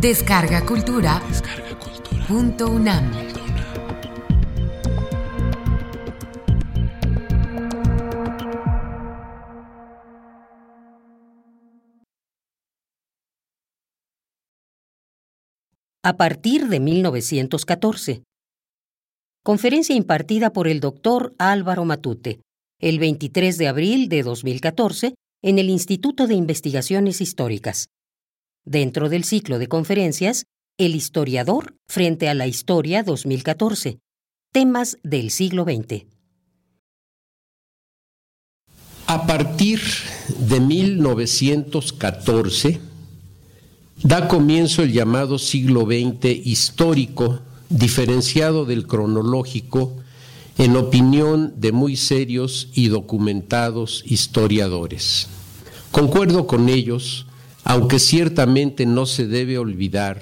Descarga Cultura. Punto UNAM. A partir de 1914. Conferencia impartida por el doctor Álvaro Matute, el 23 de abril de 2014, en el Instituto de Investigaciones Históricas. Dentro del ciclo de conferencias, El historiador frente a la historia 2014. Temas del siglo XX. A partir de 1914, da comienzo el llamado siglo XX histórico, diferenciado del cronológico, en opinión de muy serios y documentados historiadores. Concuerdo con ellos, aunque ciertamente no se debe olvidar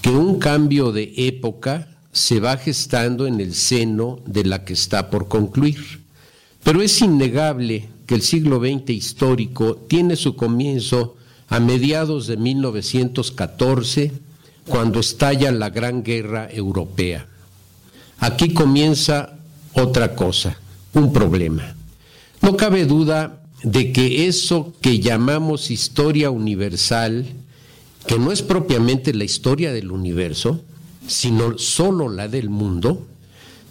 que un cambio de época se va gestando en el seno de la que está por concluir. Pero es innegable que el siglo XX histórico tiene su comienzo a mediados de 1914, cuando estalla la Gran Guerra Europea. Aquí comienza otra cosa, un problema. No cabe duda de que eso que llamamos historia universal, que no es propiamente la historia del universo, sino solo la del mundo,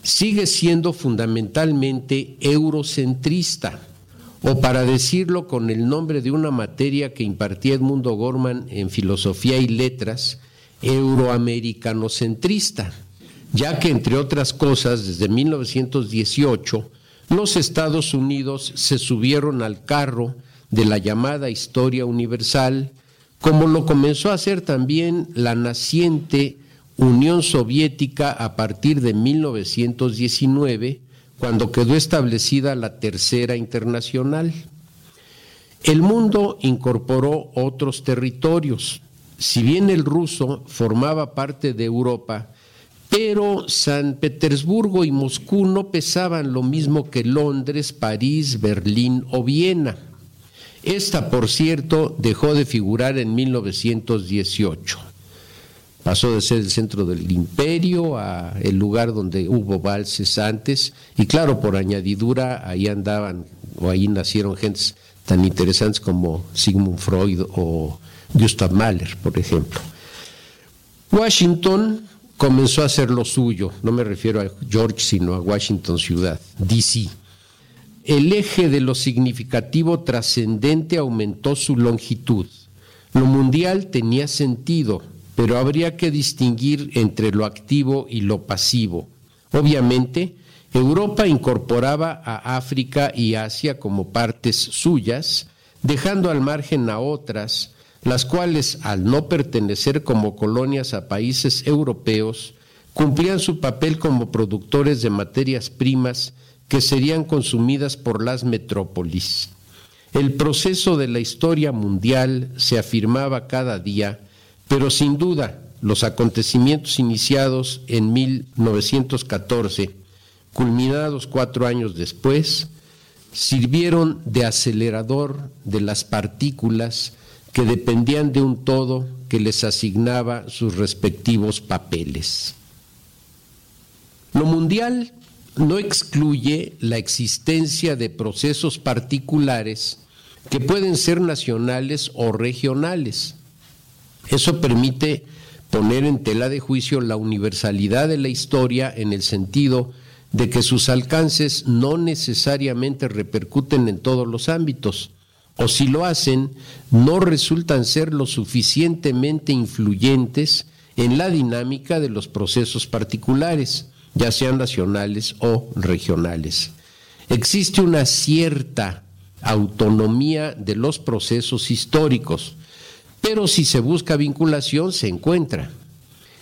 sigue siendo fundamentalmente eurocentrista, o para decirlo con el nombre de una materia que impartía Edmundo Gorman en Filosofía y Letras, euroamericanocentrista, ya que entre otras cosas, desde 1918, los Estados Unidos se subieron al carro de la llamada historia universal, como lo comenzó a hacer también la naciente Unión Soviética a partir de 1919, cuando quedó establecida la Tercera Internacional. El mundo incorporó otros territorios. Si bien el ruso formaba parte de Europa, pero San Petersburgo y Moscú no pesaban lo mismo que Londres, París, Berlín o Viena. Esta, por cierto, dejó de figurar en 1918. Pasó de ser el centro del imperio a el lugar donde hubo valses antes y claro, por añadidura ahí andaban o ahí nacieron gentes tan interesantes como Sigmund Freud o Gustav Mahler, por ejemplo. Washington comenzó a hacer lo suyo, no me refiero a George, sino a Washington ciudad, DC. El eje de lo significativo trascendente aumentó su longitud. Lo mundial tenía sentido, pero habría que distinguir entre lo activo y lo pasivo. Obviamente, Europa incorporaba a África y Asia como partes suyas, dejando al margen a otras, las cuales, al no pertenecer como colonias a países europeos, cumplían su papel como productores de materias primas que serían consumidas por las metrópolis. El proceso de la historia mundial se afirmaba cada día, pero sin duda los acontecimientos iniciados en 1914, culminados cuatro años después, sirvieron de acelerador de las partículas que dependían de un todo que les asignaba sus respectivos papeles. Lo mundial no excluye la existencia de procesos particulares que pueden ser nacionales o regionales. Eso permite poner en tela de juicio la universalidad de la historia en el sentido de que sus alcances no necesariamente repercuten en todos los ámbitos, o si lo hacen, no resultan ser lo suficientemente influyentes en la dinámica de los procesos particulares, ya sean nacionales o regionales. Existe una cierta autonomía de los procesos históricos, pero si se busca vinculación se encuentra.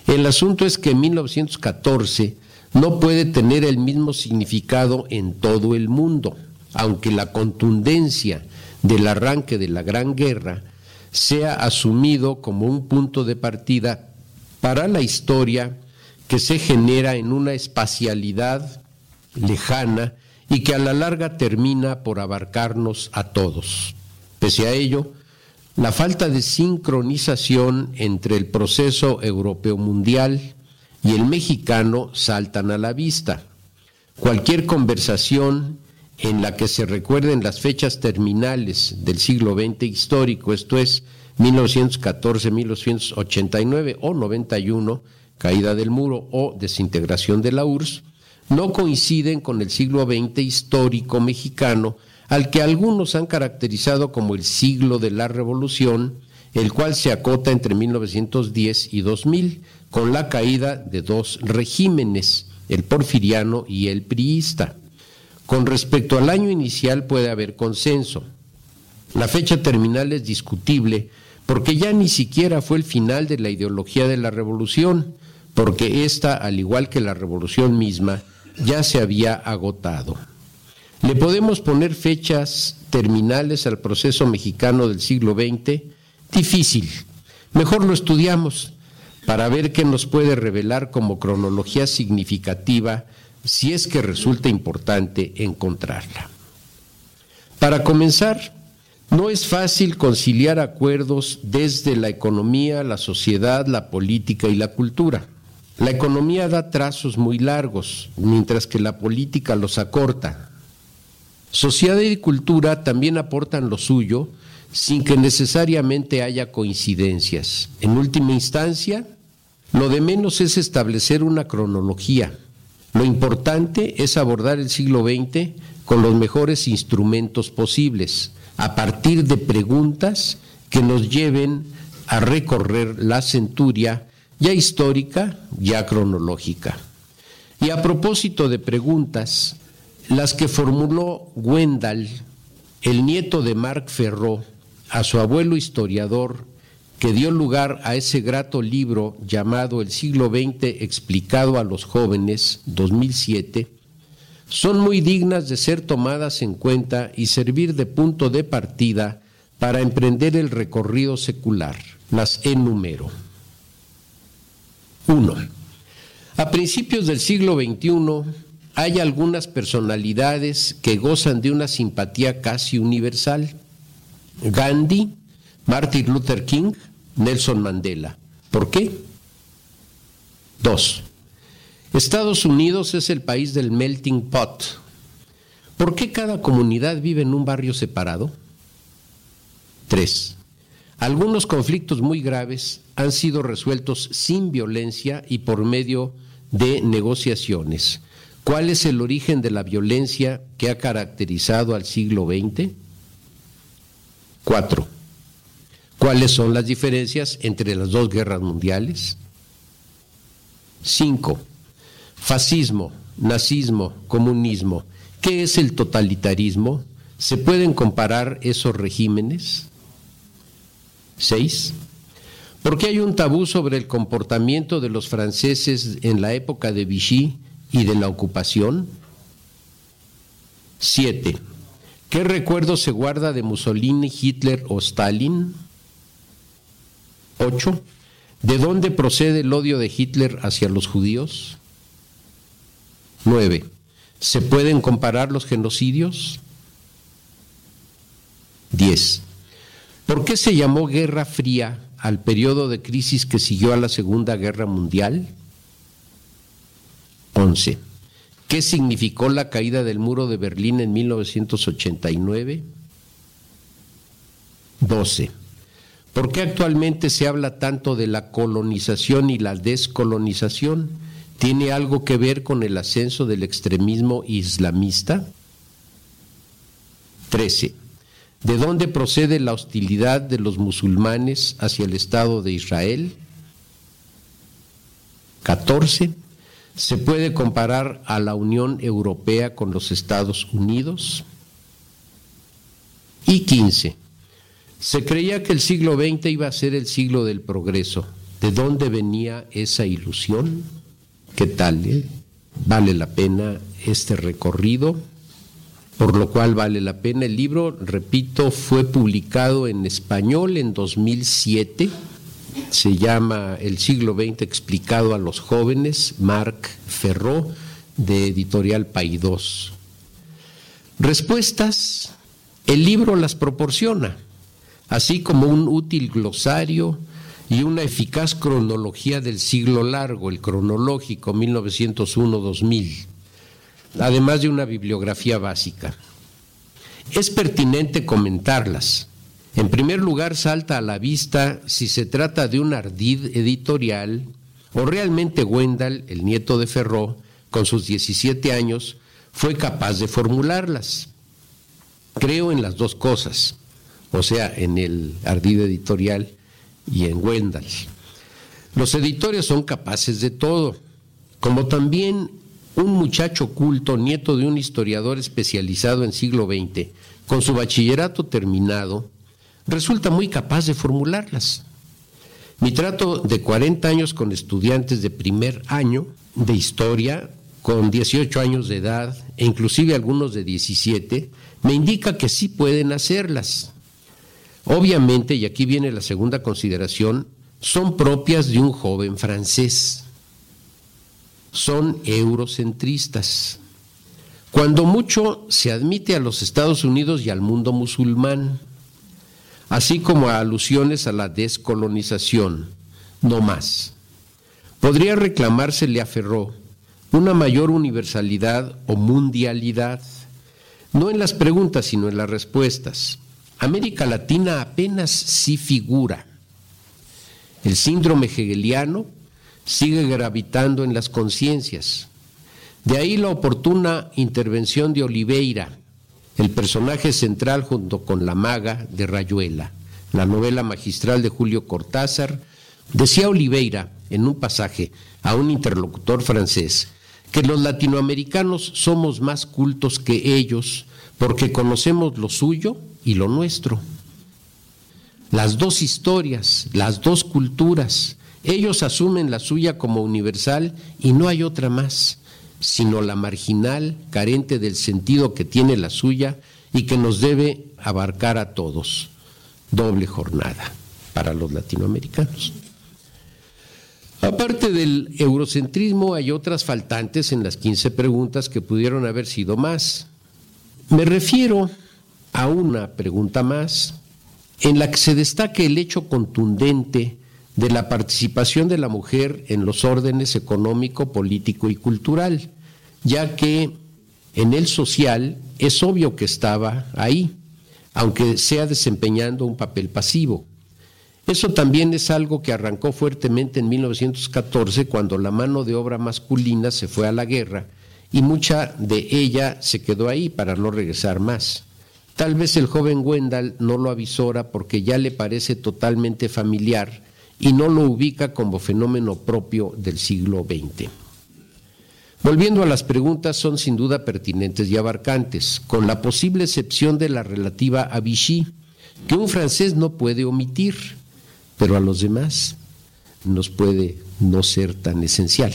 El asunto es que 1914 no puede tener el mismo significado en todo el mundo, aunque la contundencia del arranque de la Gran Guerra sea asumido como un punto de partida para la historia que se genera en una espacialidad lejana y que a la larga termina por abarcarnos a todos. Pese a ello, la falta de sincronización entre el proceso europeo mundial y el mexicano saltan a la vista. Cualquier conversación en la que se recuerden las fechas terminales del siglo XX histórico, esto es 1914, 1989 o 91, caída del muro o desintegración de la URSS, no coinciden con el siglo XX histórico mexicano, al que algunos han caracterizado como el siglo de la revolución, el cual se acota entre 1910 y 2000, con la caída de dos regímenes, el porfiriano y el priista. Con respecto al año inicial puede haber consenso. La fecha terminal es discutible porque ya ni siquiera fue el final de la ideología de la revolución, porque ésta, al igual que la revolución misma, ya se había agotado. ¿Le podemos poner fechas terminales al proceso mexicano del siglo XX? Difícil. Mejor lo estudiamos para ver qué nos puede revelar como cronología significativa si es que resulta importante encontrarla. Para comenzar, no es fácil conciliar acuerdos desde la economía, la sociedad, la política y la cultura. La economía da trazos muy largos, mientras que la política los acorta. Sociedad y cultura también aportan lo suyo sin que necesariamente haya coincidencias. En última instancia, lo de menos es establecer una cronología. Lo importante es abordar el siglo XX con los mejores instrumentos posibles, a partir de preguntas que nos lleven a recorrer la centuria ya histórica, ya cronológica. Y a propósito de preguntas, las que formuló Wendell, el nieto de Marc Ferró, a su abuelo historiador, que dio lugar a ese grato libro llamado El siglo XX explicado a los jóvenes, 2007, son muy dignas de ser tomadas en cuenta y servir de punto de partida para emprender el recorrido secular. Las enumero. 1. A principios del siglo XXI hay algunas personalidades que gozan de una simpatía casi universal. Gandhi, Martin Luther King, Nelson Mandela. ¿Por qué? 2. Estados Unidos es el país del melting pot. ¿Por qué cada comunidad vive en un barrio separado? 3. Algunos conflictos muy graves han sido resueltos sin violencia y por medio de negociaciones. ¿Cuál es el origen de la violencia que ha caracterizado al siglo XX? Cuatro. ¿Cuáles son las diferencias entre las dos guerras mundiales? Cinco. Fascismo, nazismo, comunismo. ¿Qué es el totalitarismo? ¿Se pueden comparar esos regímenes? Seis. ¿Por qué hay un tabú sobre el comportamiento de los franceses en la época de Vichy y de la ocupación? Siete. ¿Qué recuerdo se guarda de Mussolini, Hitler o Stalin? Ocho. ¿De dónde procede el odio de Hitler hacia los judíos? Nueve. ¿Se pueden comparar los genocidios? Diez. ¿Por qué se llamó Guerra Fría al periodo de crisis que siguió a la Segunda Guerra Mundial? 11. ¿Qué significó la caída del muro de Berlín en 1989? 12. ¿Por qué actualmente se habla tanto de la colonización y la descolonización? ¿Tiene algo que ver con el ascenso del extremismo islamista? 13. ¿De dónde procede la hostilidad de los musulmanes hacia el Estado de Israel? 14. ¿Se puede comparar a la Unión Europea con los Estados Unidos? Y 15. Se creía que el siglo XX iba a ser el siglo del progreso. ¿De dónde venía esa ilusión? ¿Qué tal? Eh? ¿Vale la pena este recorrido? por lo cual vale la pena. El libro, repito, fue publicado en español en 2007. Se llama El siglo XX explicado a los jóvenes, Marc Ferró, de editorial Paidós. Respuestas, el libro las proporciona. Así como un útil glosario y una eficaz cronología del siglo largo, el cronológico 1901-2000, además de una bibliografía básica. Es pertinente comentarlas. En primer lugar, salta a la vista si se trata de un ardid editorial o realmente Wendell, el nieto de Ferró, con sus 17 años, fue capaz de formularlas. Creo en las dos cosas, o sea, en el ardid editorial y en Wendell. Los editores son capaces de todo, como también un muchacho culto, nieto de un historiador especializado en siglo XX, con su bachillerato terminado, resulta muy capaz de formularlas. Mi trato de 40 años con estudiantes de primer año de historia, con 18 años de edad e inclusive algunos de 17, me indica que sí pueden hacerlas. Obviamente, y aquí viene la segunda consideración, son propias de un joven francés. Son eurocentristas. Cuando mucho se admite a los Estados Unidos y al mundo musulmán, así como a alusiones a la descolonización, no más. Podría reclamársele a Ferró una mayor universalidad o mundialidad, no en las preguntas, sino en las respuestas. América Latina apenas sí figura. El síndrome hegeliano sigue gravitando en las conciencias. De ahí la oportuna intervención de Oliveira, el personaje central junto con la maga de Rayuela, la novela magistral de Julio Cortázar, decía Oliveira en un pasaje a un interlocutor francés que los latinoamericanos somos más cultos que ellos porque conocemos lo suyo y lo nuestro. Las dos historias, las dos culturas, ellos asumen la suya como universal y no hay otra más, sino la marginal, carente del sentido que tiene la suya y que nos debe abarcar a todos. Doble jornada para los latinoamericanos. Aparte del eurocentrismo, hay otras faltantes en las 15 preguntas que pudieron haber sido más. Me refiero a una pregunta más en la que se destaque el hecho contundente de la participación de la mujer en los órdenes económico, político y cultural, ya que en el social es obvio que estaba ahí, aunque sea desempeñando un papel pasivo. Eso también es algo que arrancó fuertemente en 1914 cuando la mano de obra masculina se fue a la guerra y mucha de ella se quedó ahí para no regresar más. Tal vez el joven Wendell no lo avisora porque ya le parece totalmente familiar y no lo ubica como fenómeno propio del siglo XX. Volviendo a las preguntas, son sin duda pertinentes y abarcantes, con la posible excepción de la relativa a Vichy, que un francés no puede omitir, pero a los demás nos puede no ser tan esencial.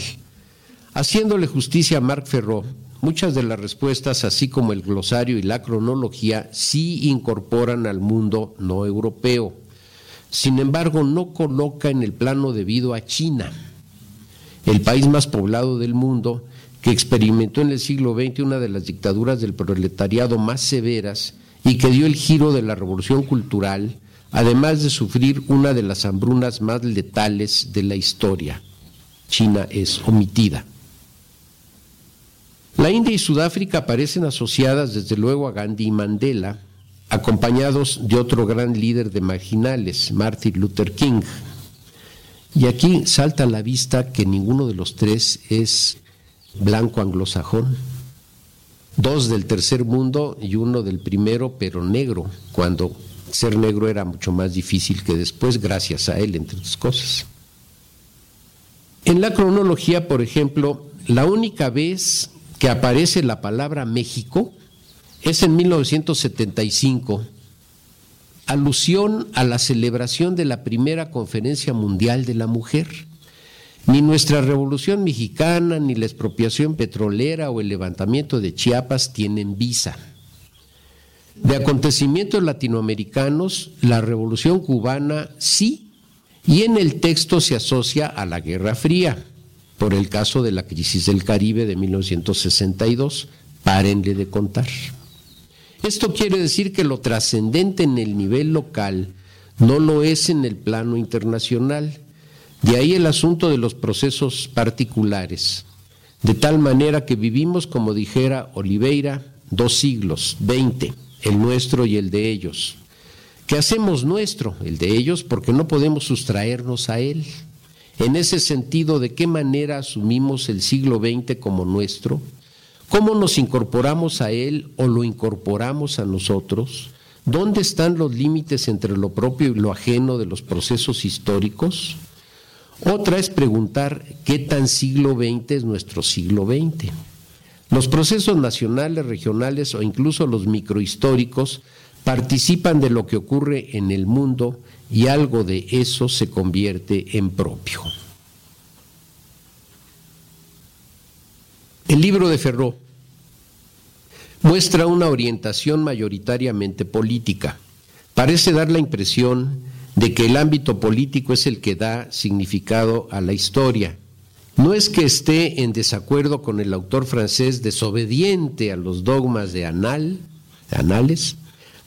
Haciéndole justicia a Marc Ferró, Muchas de las respuestas, así como el glosario y la cronología, sí incorporan al mundo no europeo. Sin embargo, no coloca en el plano debido a China, el país más poblado del mundo, que experimentó en el siglo XX una de las dictaduras del proletariado más severas y que dio el giro de la revolución cultural, además de sufrir una de las hambrunas más letales de la historia. China es omitida. La India y Sudáfrica aparecen asociadas desde luego a Gandhi y Mandela, acompañados de otro gran líder de marginales, Martin Luther King. Y aquí salta a la vista que ninguno de los tres es blanco anglosajón. Dos del tercer mundo y uno del primero, pero negro, cuando ser negro era mucho más difícil que después, gracias a él, entre otras cosas. En la cronología, por ejemplo, la única vez que aparece la palabra México es en 1975, alusión a la celebración de la primera conferencia mundial de la mujer. Ni nuestra revolución mexicana, ni la expropiación petrolera o el levantamiento de Chiapas tienen visa. De acontecimientos latinoamericanos, la revolución cubana sí, y en el texto se asocia a la Guerra Fría por el caso de la crisis del Caribe de 1962. Párenle de contar. Esto quiere decir que lo trascendente en el nivel local no lo es en el plano internacional. De ahí el asunto de los procesos particulares, de tal manera que vivimos, como dijera Oliveira, dos siglos, veinte, el nuestro y el de ellos. ¿Qué hacemos nuestro, el de ellos, porque no podemos sustraernos a él. En ese sentido, ¿de qué manera asumimos el siglo XX como nuestro? ¿Cómo nos incorporamos a él o lo incorporamos a nosotros? ¿Dónde están los límites entre lo propio y lo ajeno de los procesos históricos? Otra es preguntar qué tan siglo XX es nuestro siglo XX. Los procesos nacionales, regionales o incluso los microhistóricos participan de lo que ocurre en el mundo y algo de eso se convierte en propio. El libro de Ferró muestra una orientación mayoritariamente política. Parece dar la impresión de que el ámbito político es el que da significado a la historia no es que esté en desacuerdo con el autor francés desobediente a los dogmas de Anal, Anales,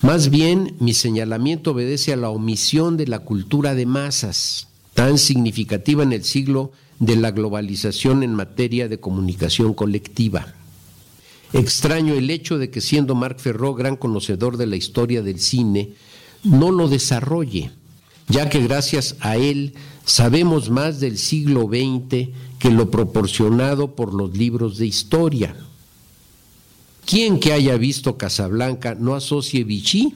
más bien mi señalamiento obedece a la omisión de la cultura de masas, tan significativa en el siglo de la globalización en materia de comunicación colectiva. Extraño el hecho de que siendo Marc Ferró gran conocedor de la historia del cine, no lo desarrolle, ya que gracias a él sabemos más del siglo XX que lo proporcionado por los libros de historia. ¿Quién que haya visto Casablanca no asocie Vichy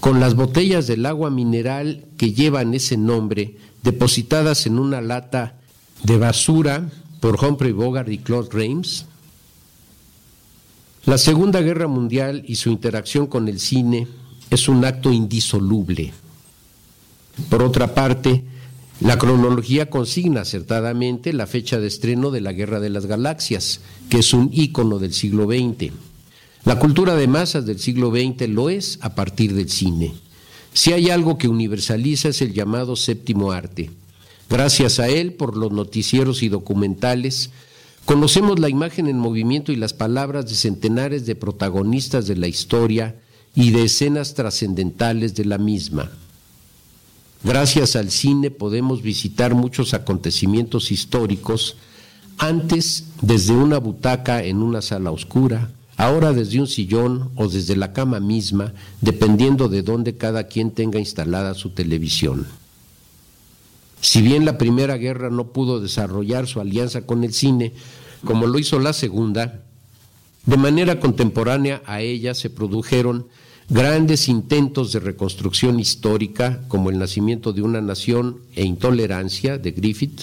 con las botellas del agua mineral que llevan ese nombre, depositadas en una lata de basura por Humphrey Bogart y Claude Reims? La Segunda Guerra Mundial y su interacción con el cine es un acto indisoluble. Por otra parte, la cronología consigna acertadamente la fecha de estreno de la Guerra de las Galaxias, que es un ícono del siglo XX. La cultura de masas del siglo XX lo es a partir del cine. Si hay algo que universaliza es el llamado séptimo arte. Gracias a él, por los noticieros y documentales, conocemos la imagen en movimiento y las palabras de centenares de protagonistas de la historia y de escenas trascendentales de la misma. Gracias al cine podemos visitar muchos acontecimientos históricos, antes desde una butaca en una sala oscura, ahora desde un sillón o desde la cama misma, dependiendo de dónde cada quien tenga instalada su televisión. Si bien la Primera Guerra no pudo desarrollar su alianza con el cine, como lo hizo la Segunda, de manera contemporánea a ella se produjeron grandes intentos de reconstrucción histórica, como el nacimiento de una nación e intolerancia de Griffith,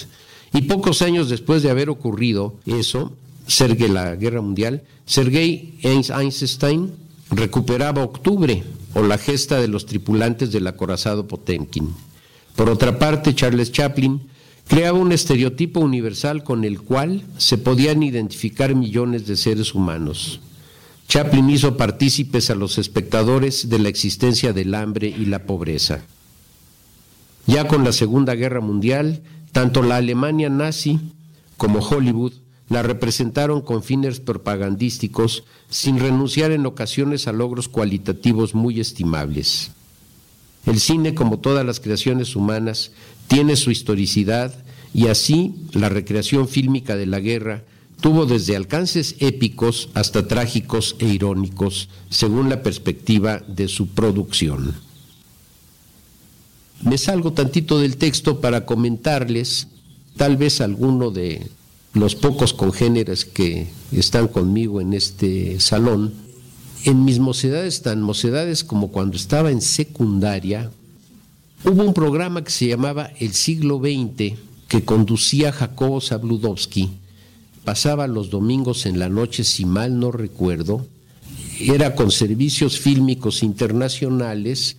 y pocos años después de haber ocurrido eso, Sergei la Guerra Mundial, Sergei Einstein recuperaba Octubre o la gesta de los tripulantes del acorazado Potemkin. Por otra parte, Charles Chaplin creaba un estereotipo universal con el cual se podían identificar millones de seres humanos. Chaplin hizo partícipes a los espectadores de la existencia del hambre y la pobreza. Ya con la Segunda Guerra Mundial, tanto la Alemania nazi como Hollywood la representaron con fines propagandísticos sin renunciar en ocasiones a logros cualitativos muy estimables. El cine, como todas las creaciones humanas, tiene su historicidad y así la recreación fílmica de la guerra tuvo desde alcances épicos hasta trágicos e irónicos, según la perspectiva de su producción. Me salgo tantito del texto para comentarles tal vez alguno de los pocos congéneres que están conmigo en este salón. En mis mocedades, tan mocedades como cuando estaba en secundaria, hubo un programa que se llamaba El siglo XX que conducía Jacobo Zabludowski, pasaba los domingos en la noche, si mal no recuerdo, era con servicios fílmicos internacionales.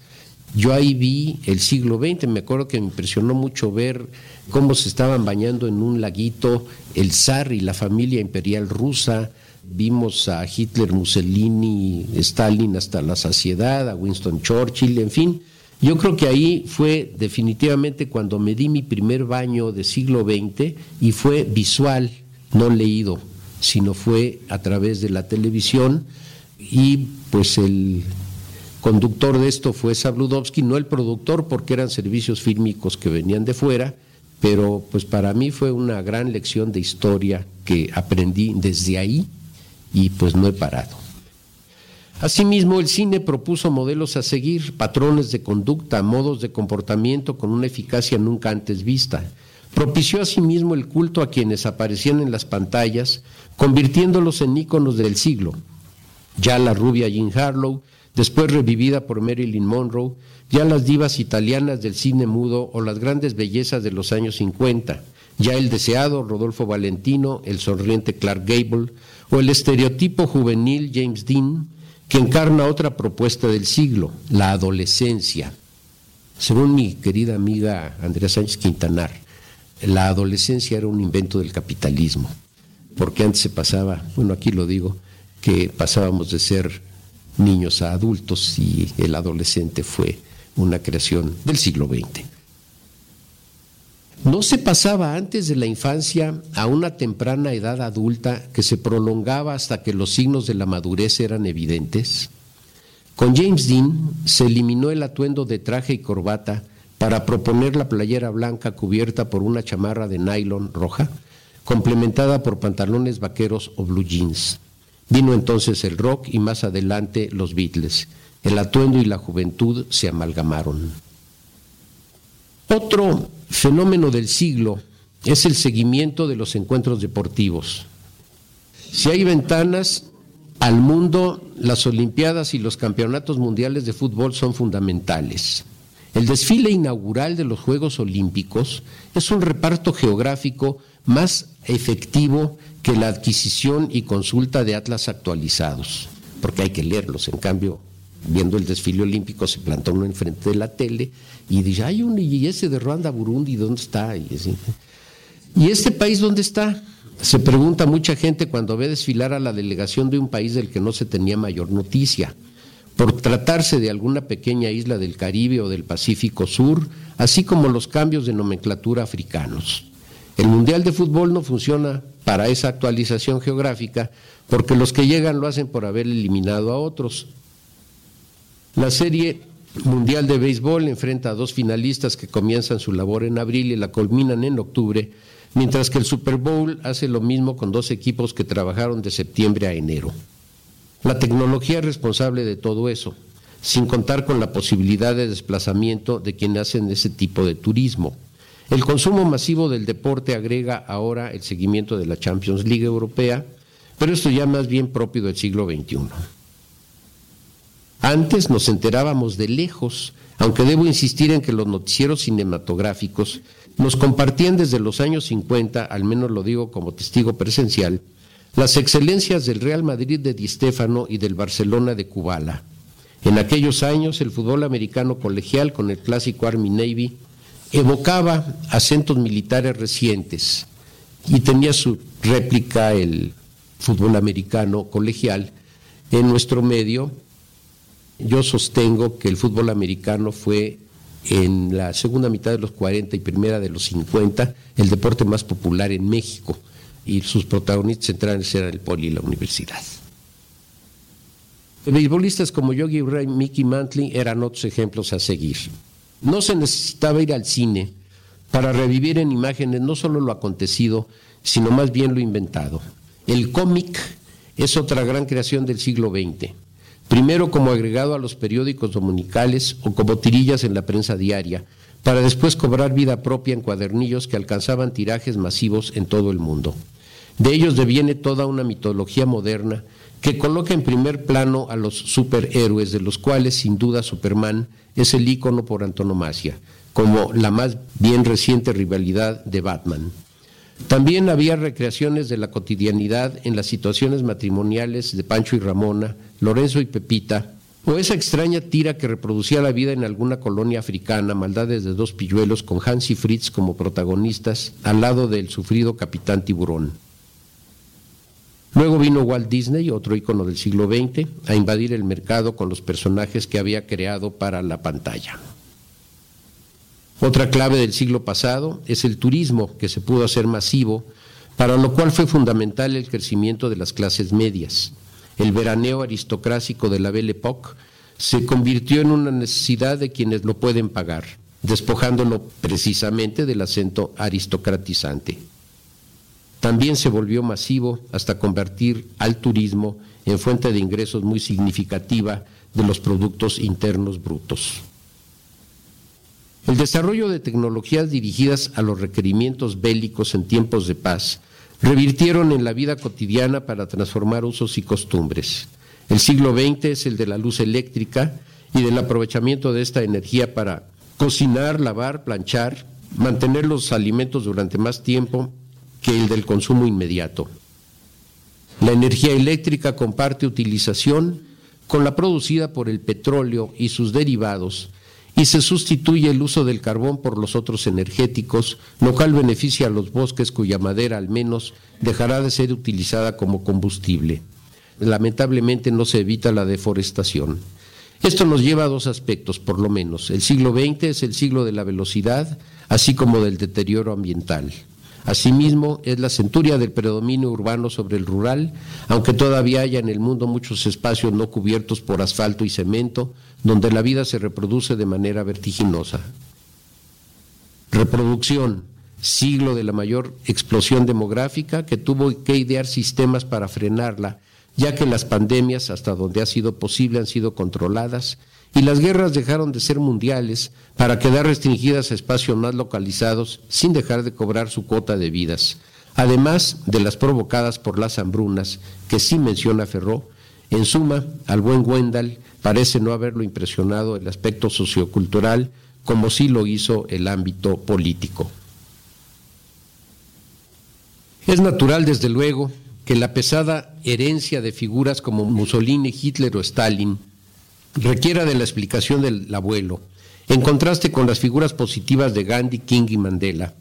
Yo ahí vi el siglo XX, me acuerdo que me impresionó mucho ver cómo se estaban bañando en un laguito el zar y la familia imperial rusa. Vimos a Hitler, Mussolini, Stalin hasta la saciedad, a Winston Churchill, en fin. Yo creo que ahí fue definitivamente cuando me di mi primer baño de siglo XX y fue visual no leído, sino fue a través de la televisión y pues el conductor de esto fue Sabludovsky, no el productor porque eran servicios fílmicos que venían de fuera, pero pues para mí fue una gran lección de historia que aprendí desde ahí y pues no he parado. Asimismo, el cine propuso modelos a seguir, patrones de conducta, modos de comportamiento con una eficacia nunca antes vista. Propició asimismo el culto a quienes aparecían en las pantallas, convirtiéndolos en íconos del siglo. Ya la rubia Jean Harlow, después revivida por Marilyn Monroe, ya las divas italianas del cine mudo o las grandes bellezas de los años 50, ya el deseado Rodolfo Valentino, el sonriente Clark Gable, o el estereotipo juvenil James Dean, que encarna otra propuesta del siglo, la adolescencia. Según mi querida amiga Andrea Sánchez Quintanar, la adolescencia era un invento del capitalismo, porque antes se pasaba, bueno, aquí lo digo, que pasábamos de ser niños a adultos y el adolescente fue una creación del siglo XX. ¿No se pasaba antes de la infancia a una temprana edad adulta que se prolongaba hasta que los signos de la madurez eran evidentes? Con James Dean se eliminó el atuendo de traje y corbata para proponer la playera blanca cubierta por una chamarra de nylon roja, complementada por pantalones vaqueros o blue jeans. Vino entonces el rock y más adelante los Beatles. El atuendo y la juventud se amalgamaron. Otro fenómeno del siglo es el seguimiento de los encuentros deportivos. Si hay ventanas al mundo, las Olimpiadas y los campeonatos mundiales de fútbol son fundamentales. El desfile inaugural de los Juegos Olímpicos es un reparto geográfico más efectivo que la adquisición y consulta de atlas actualizados, porque hay que leerlos. En cambio, viendo el desfile olímpico, se plantó uno enfrente de la tele y dice, hay un, y ese de Ruanda, Burundi, ¿dónde está? ¿Y este país dónde está? Se pregunta mucha gente cuando ve desfilar a la delegación de un país del que no se tenía mayor noticia por tratarse de alguna pequeña isla del Caribe o del Pacífico Sur, así como los cambios de nomenclatura africanos. El Mundial de Fútbol no funciona para esa actualización geográfica porque los que llegan lo hacen por haber eliminado a otros. La Serie Mundial de Béisbol enfrenta a dos finalistas que comienzan su labor en abril y la culminan en octubre, mientras que el Super Bowl hace lo mismo con dos equipos que trabajaron de septiembre a enero. La tecnología es responsable de todo eso, sin contar con la posibilidad de desplazamiento de quienes hacen ese tipo de turismo. El consumo masivo del deporte agrega ahora el seguimiento de la Champions League Europea, pero esto ya más bien propio del siglo XXI. Antes nos enterábamos de lejos, aunque debo insistir en que los noticieros cinematográficos nos compartían desde los años 50, al menos lo digo como testigo presencial, las excelencias del Real Madrid de Di Stéfano y del Barcelona de Kubala. En aquellos años el fútbol americano colegial con el clásico Army Navy evocaba acentos militares recientes y tenía su réplica el fútbol americano colegial en nuestro medio. Yo sostengo que el fútbol americano fue en la segunda mitad de los 40 y primera de los 50 el deporte más popular en México y sus protagonistas centrales eran el poli y la universidad. Beisbolistas como Yogi Berra y Mickey Mantley eran otros ejemplos a seguir. No se necesitaba ir al cine para revivir en imágenes no solo lo acontecido, sino más bien lo inventado. El cómic es otra gran creación del siglo XX, primero como agregado a los periódicos dominicales o como tirillas en la prensa diaria, para después cobrar vida propia en cuadernillos que alcanzaban tirajes masivos en todo el mundo. De ellos deviene toda una mitología moderna que coloca en primer plano a los superhéroes, de los cuales sin duda Superman es el ícono por antonomasia, como la más bien reciente rivalidad de Batman. También había recreaciones de la cotidianidad en las situaciones matrimoniales de Pancho y Ramona, Lorenzo y Pepita, o esa extraña tira que reproducía la vida en alguna colonia africana, maldades de dos pilluelos con Hans y Fritz como protagonistas, al lado del sufrido capitán tiburón. Luego vino Walt Disney, otro ícono del siglo XX, a invadir el mercado con los personajes que había creado para la pantalla. Otra clave del siglo pasado es el turismo, que se pudo hacer masivo, para lo cual fue fundamental el crecimiento de las clases medias. El veraneo aristocrático de la Belle Époque se convirtió en una necesidad de quienes lo pueden pagar, despojándolo precisamente del acento aristocratizante. También se volvió masivo hasta convertir al turismo en fuente de ingresos muy significativa de los productos internos brutos. El desarrollo de tecnologías dirigidas a los requerimientos bélicos en tiempos de paz revirtieron en la vida cotidiana para transformar usos y costumbres. El siglo XX es el de la luz eléctrica y del aprovechamiento de esta energía para cocinar, lavar, planchar, mantener los alimentos durante más tiempo que el del consumo inmediato. La energía eléctrica comparte utilización con la producida por el petróleo y sus derivados y se sustituye el uso del carbón por los otros energéticos, lo cual beneficia a los bosques cuya madera al menos dejará de ser utilizada como combustible. Lamentablemente no se evita la deforestación. Esto nos lleva a dos aspectos, por lo menos. El siglo XX es el siglo de la velocidad, así como del deterioro ambiental. Asimismo, es la centuria del predominio urbano sobre el rural, aunque todavía haya en el mundo muchos espacios no cubiertos por asfalto y cemento, donde la vida se reproduce de manera vertiginosa. Reproducción, siglo de la mayor explosión demográfica que tuvo que idear sistemas para frenarla, ya que las pandemias, hasta donde ha sido posible, han sido controladas y las guerras dejaron de ser mundiales para quedar restringidas a espacios más localizados sin dejar de cobrar su cuota de vidas, además de las provocadas por las hambrunas, que sí menciona Ferró. En suma, al buen Wendell parece no haberlo impresionado el aspecto sociocultural como sí lo hizo el ámbito político. Es natural, desde luego, que la pesada herencia de figuras como Mussolini, Hitler o Stalin requiera de la explicación del abuelo, en contraste con las figuras positivas de Gandhi, King y Mandela.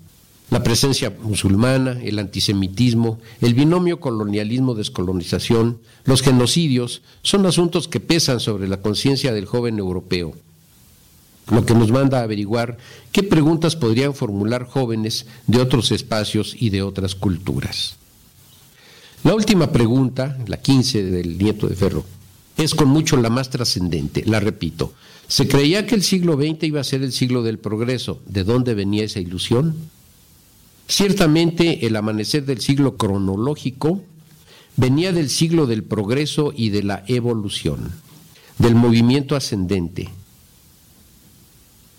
La presencia musulmana, el antisemitismo, el binomio colonialismo-descolonización, los genocidios son asuntos que pesan sobre la conciencia del joven europeo, lo que nos manda a averiguar qué preguntas podrían formular jóvenes de otros espacios y de otras culturas. La última pregunta, la 15 del nieto de Ferro, es con mucho la más trascendente, la repito. Se creía que el siglo XX iba a ser el siglo del progreso. ¿De dónde venía esa ilusión? Ciertamente el amanecer del siglo cronológico venía del siglo del progreso y de la evolución, del movimiento ascendente.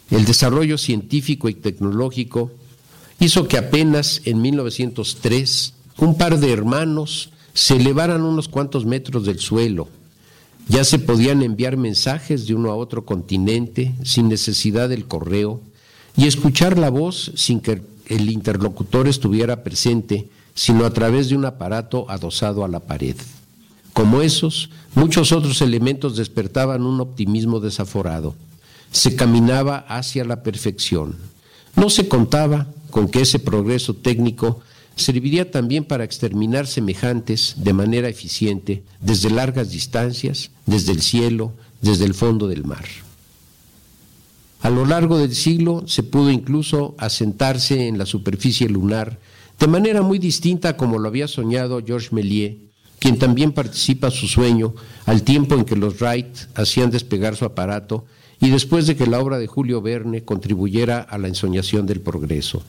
El desarrollo científico y tecnológico hizo que apenas en 1903 un par de hermanos se elevaran unos cuantos metros del suelo ya se podían enviar mensajes de uno a otro continente sin necesidad del correo y escuchar la voz sin que el interlocutor estuviera presente, sino a través de un aparato adosado a la pared. Como esos, muchos otros elementos despertaban un optimismo desaforado. Se caminaba hacia la perfección. No se contaba con que ese progreso técnico serviría también para exterminar semejantes de manera eficiente desde largas distancias, desde el cielo, desde el fondo del mar. A lo largo del siglo se pudo incluso asentarse en la superficie lunar de manera muy distinta como lo había soñado Georges Méliès, quien también participa su sueño al tiempo en que los Wright hacían despegar su aparato y después de que la obra de Julio Verne contribuyera a la ensoñación del progreso.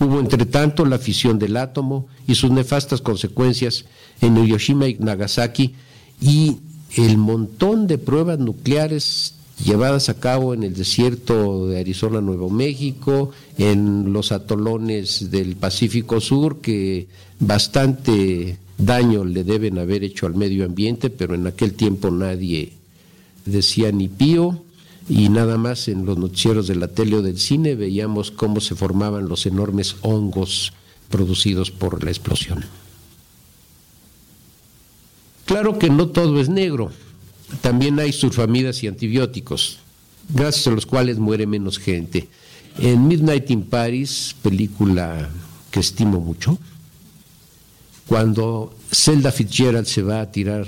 Hubo, entre tanto, la fisión del átomo y sus nefastas consecuencias en Hiroshima y Nagasaki y el montón de pruebas nucleares llevadas a cabo en el desierto de Arizona, Nuevo México, en los atolones del Pacífico Sur, que bastante daño le deben haber hecho al medio ambiente, pero en aquel tiempo nadie decía ni pío y nada más en los noticieros de la tele o del cine veíamos cómo se formaban los enormes hongos producidos por la explosión. Claro que no todo es negro, también hay sulfamidas y antibióticos, gracias a los cuales muere menos gente. En Midnight in Paris, película que estimo mucho, cuando Zelda Fitzgerald se va a tirar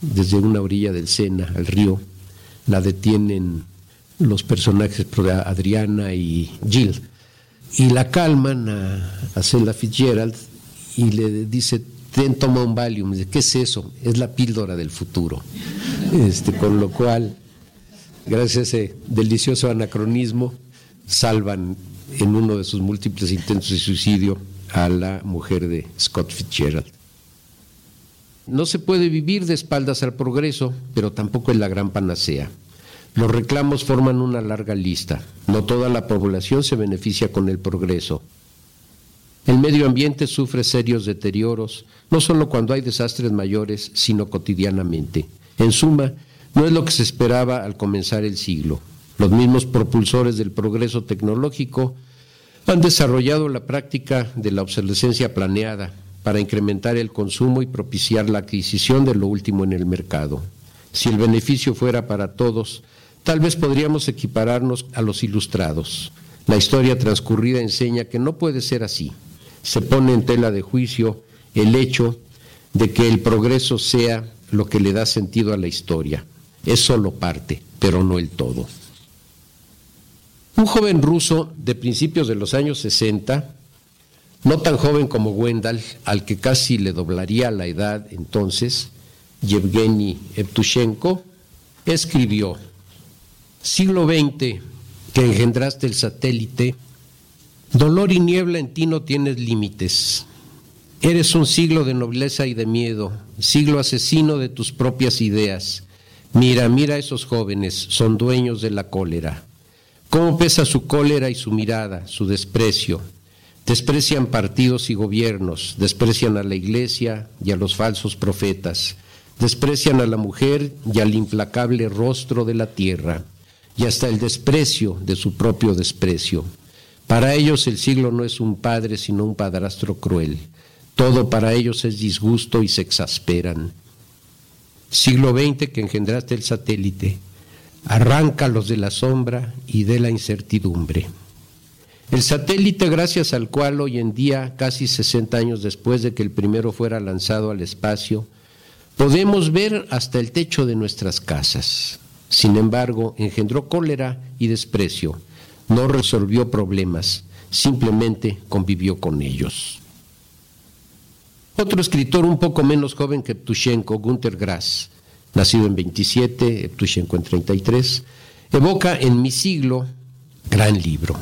desde una orilla del Sena al río, la detienen los personajes Adriana y Jill y la calman a, a Zelda Fitzgerald y le dice ten, toma un Valium. Dice, ¿qué es eso? Es la píldora del futuro. Este, con lo cual, gracias a ese delicioso anacronismo, salvan en uno de sus múltiples intentos de suicidio a la mujer de Scott Fitzgerald. No se puede vivir de espaldas al progreso, pero tampoco es la gran panacea. Los reclamos forman una larga lista. No toda la población se beneficia con el progreso. El medio ambiente sufre serios deterioros, no solo cuando hay desastres mayores, sino cotidianamente. En suma, no es lo que se esperaba al comenzar el siglo. Los mismos propulsores del progreso tecnológico han desarrollado la práctica de la obsolescencia planeada para incrementar el consumo y propiciar la adquisición de lo último en el mercado. Si el beneficio fuera para todos, tal vez podríamos equipararnos a los ilustrados. La historia transcurrida enseña que no puede ser así. Se pone en tela de juicio el hecho de que el progreso sea lo que le da sentido a la historia. Es solo parte, pero no el todo. Un joven ruso de principios de los años 60, no tan joven como Wendell, al que casi le doblaría la edad entonces, Yevgeny Evtushenko, escribió, siglo XX, que engendraste el satélite, dolor y niebla en ti no tienes límites. Eres un siglo de nobleza y de miedo, siglo asesino de tus propias ideas. Mira, mira a esos jóvenes, son dueños de la cólera. ¿Cómo pesa su cólera y su mirada, su desprecio? Desprecian partidos y gobiernos, desprecian a la iglesia y a los falsos profetas, desprecian a la mujer y al implacable rostro de la tierra, y hasta el desprecio de su propio desprecio. Para ellos el siglo no es un padre, sino un padrastro cruel. Todo para ellos es disgusto y se exasperan. Siglo XX que engendraste el satélite, arráncalos de la sombra y de la incertidumbre. El satélite gracias al cual hoy en día, casi 60 años después de que el primero fuera lanzado al espacio, podemos ver hasta el techo de nuestras casas. Sin embargo, engendró cólera y desprecio, no resolvió problemas, simplemente convivió con ellos. Otro escritor un poco menos joven que Ptushenko, Günter Grass, nacido en 27, Eptushenko en 33, evoca en mi siglo, gran libro,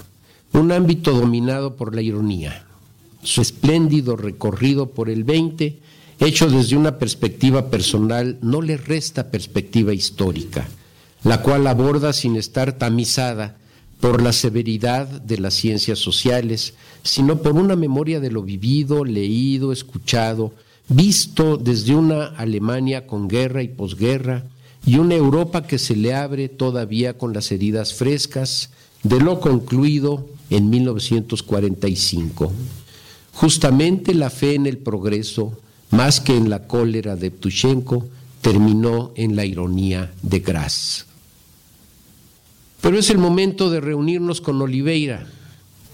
un ámbito dominado por la ironía. Su espléndido recorrido por el 20, hecho desde una perspectiva personal, no le resta perspectiva histórica, la cual aborda sin estar tamizada por la severidad de las ciencias sociales, sino por una memoria de lo vivido, leído, escuchado, visto desde una Alemania con guerra y posguerra y una Europa que se le abre todavía con las heridas frescas de lo concluido en 1945. Justamente la fe en el progreso, más que en la cólera de Ptushenko, terminó en la ironía de Gras. Pero es el momento de reunirnos con Oliveira,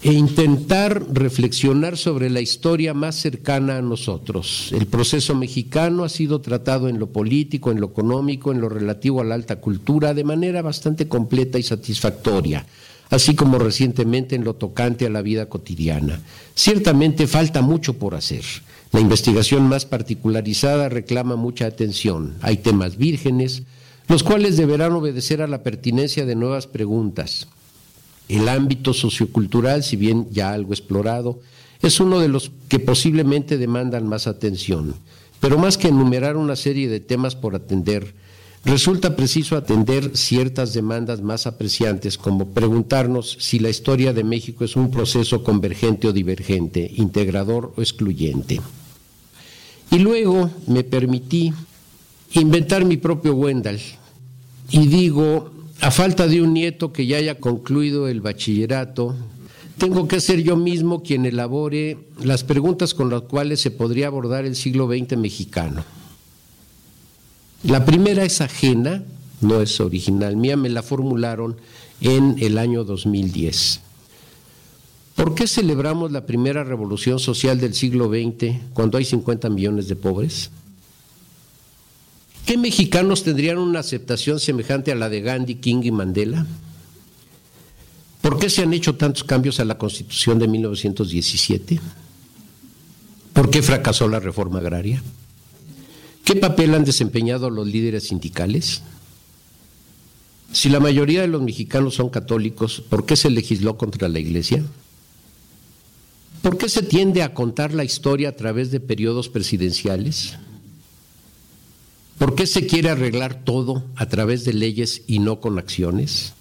e intentar reflexionar sobre la historia más cercana a nosotros. El proceso mexicano ha sido tratado en lo político, en lo económico, en lo relativo a la alta cultura de manera bastante completa y satisfactoria, así como recientemente en lo tocante a la vida cotidiana. Ciertamente falta mucho por hacer. La investigación más particularizada reclama mucha atención. Hay temas vírgenes, los cuales deberán obedecer a la pertinencia de nuevas preguntas. El ámbito sociocultural, si bien ya algo explorado, es uno de los que posiblemente demandan más atención. Pero más que enumerar una serie de temas por atender, resulta preciso atender ciertas demandas más apreciantes, como preguntarnos si la historia de México es un proceso convergente o divergente, integrador o excluyente. Y luego me permití inventar mi propio Wendell y digo, a falta de un nieto que ya haya concluido el bachillerato, tengo que ser yo mismo quien elabore las preguntas con las cuales se podría abordar el siglo XX mexicano. La primera es ajena, no es original mía, me la formularon en el año 2010. ¿Por qué celebramos la primera revolución social del siglo XX cuando hay 50 millones de pobres? ¿Qué mexicanos tendrían una aceptación semejante a la de Gandhi, King y Mandela? ¿Por qué se han hecho tantos cambios a la Constitución de 1917? ¿Por qué fracasó la reforma agraria? ¿Qué papel han desempeñado los líderes sindicales? Si la mayoría de los mexicanos son católicos, ¿por qué se legisló contra la Iglesia? ¿Por qué se tiende a contar la historia a través de periodos presidenciales? ¿Por qué se quiere arreglar todo a través de leyes y no con acciones?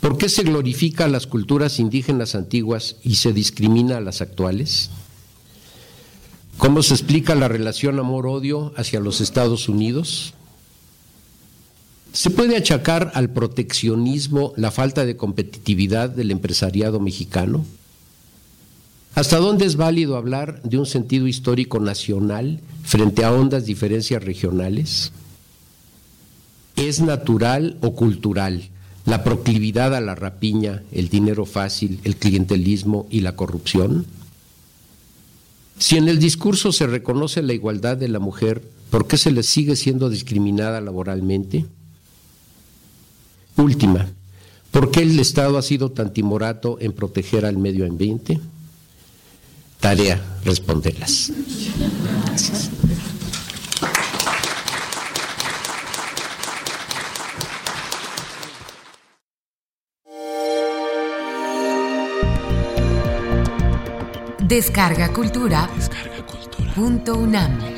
¿Por qué se glorifica a las culturas indígenas antiguas y se discrimina a las actuales? ¿Cómo se explica la relación amor-odio hacia los Estados Unidos? ¿Se puede achacar al proteccionismo la falta de competitividad del empresariado mexicano? ¿Hasta dónde es válido hablar de un sentido histórico nacional frente a hondas diferencias regionales? ¿Es natural o cultural la proclividad a la rapiña, el dinero fácil, el clientelismo y la corrupción? Si en el discurso se reconoce la igualdad de la mujer, ¿por qué se le sigue siendo discriminada laboralmente? Última, ¿por qué el Estado ha sido tan timorato en proteger al medio ambiente? Tarea responderlas. Descarga Cultura. Descarga Cultura. Punto UNAM.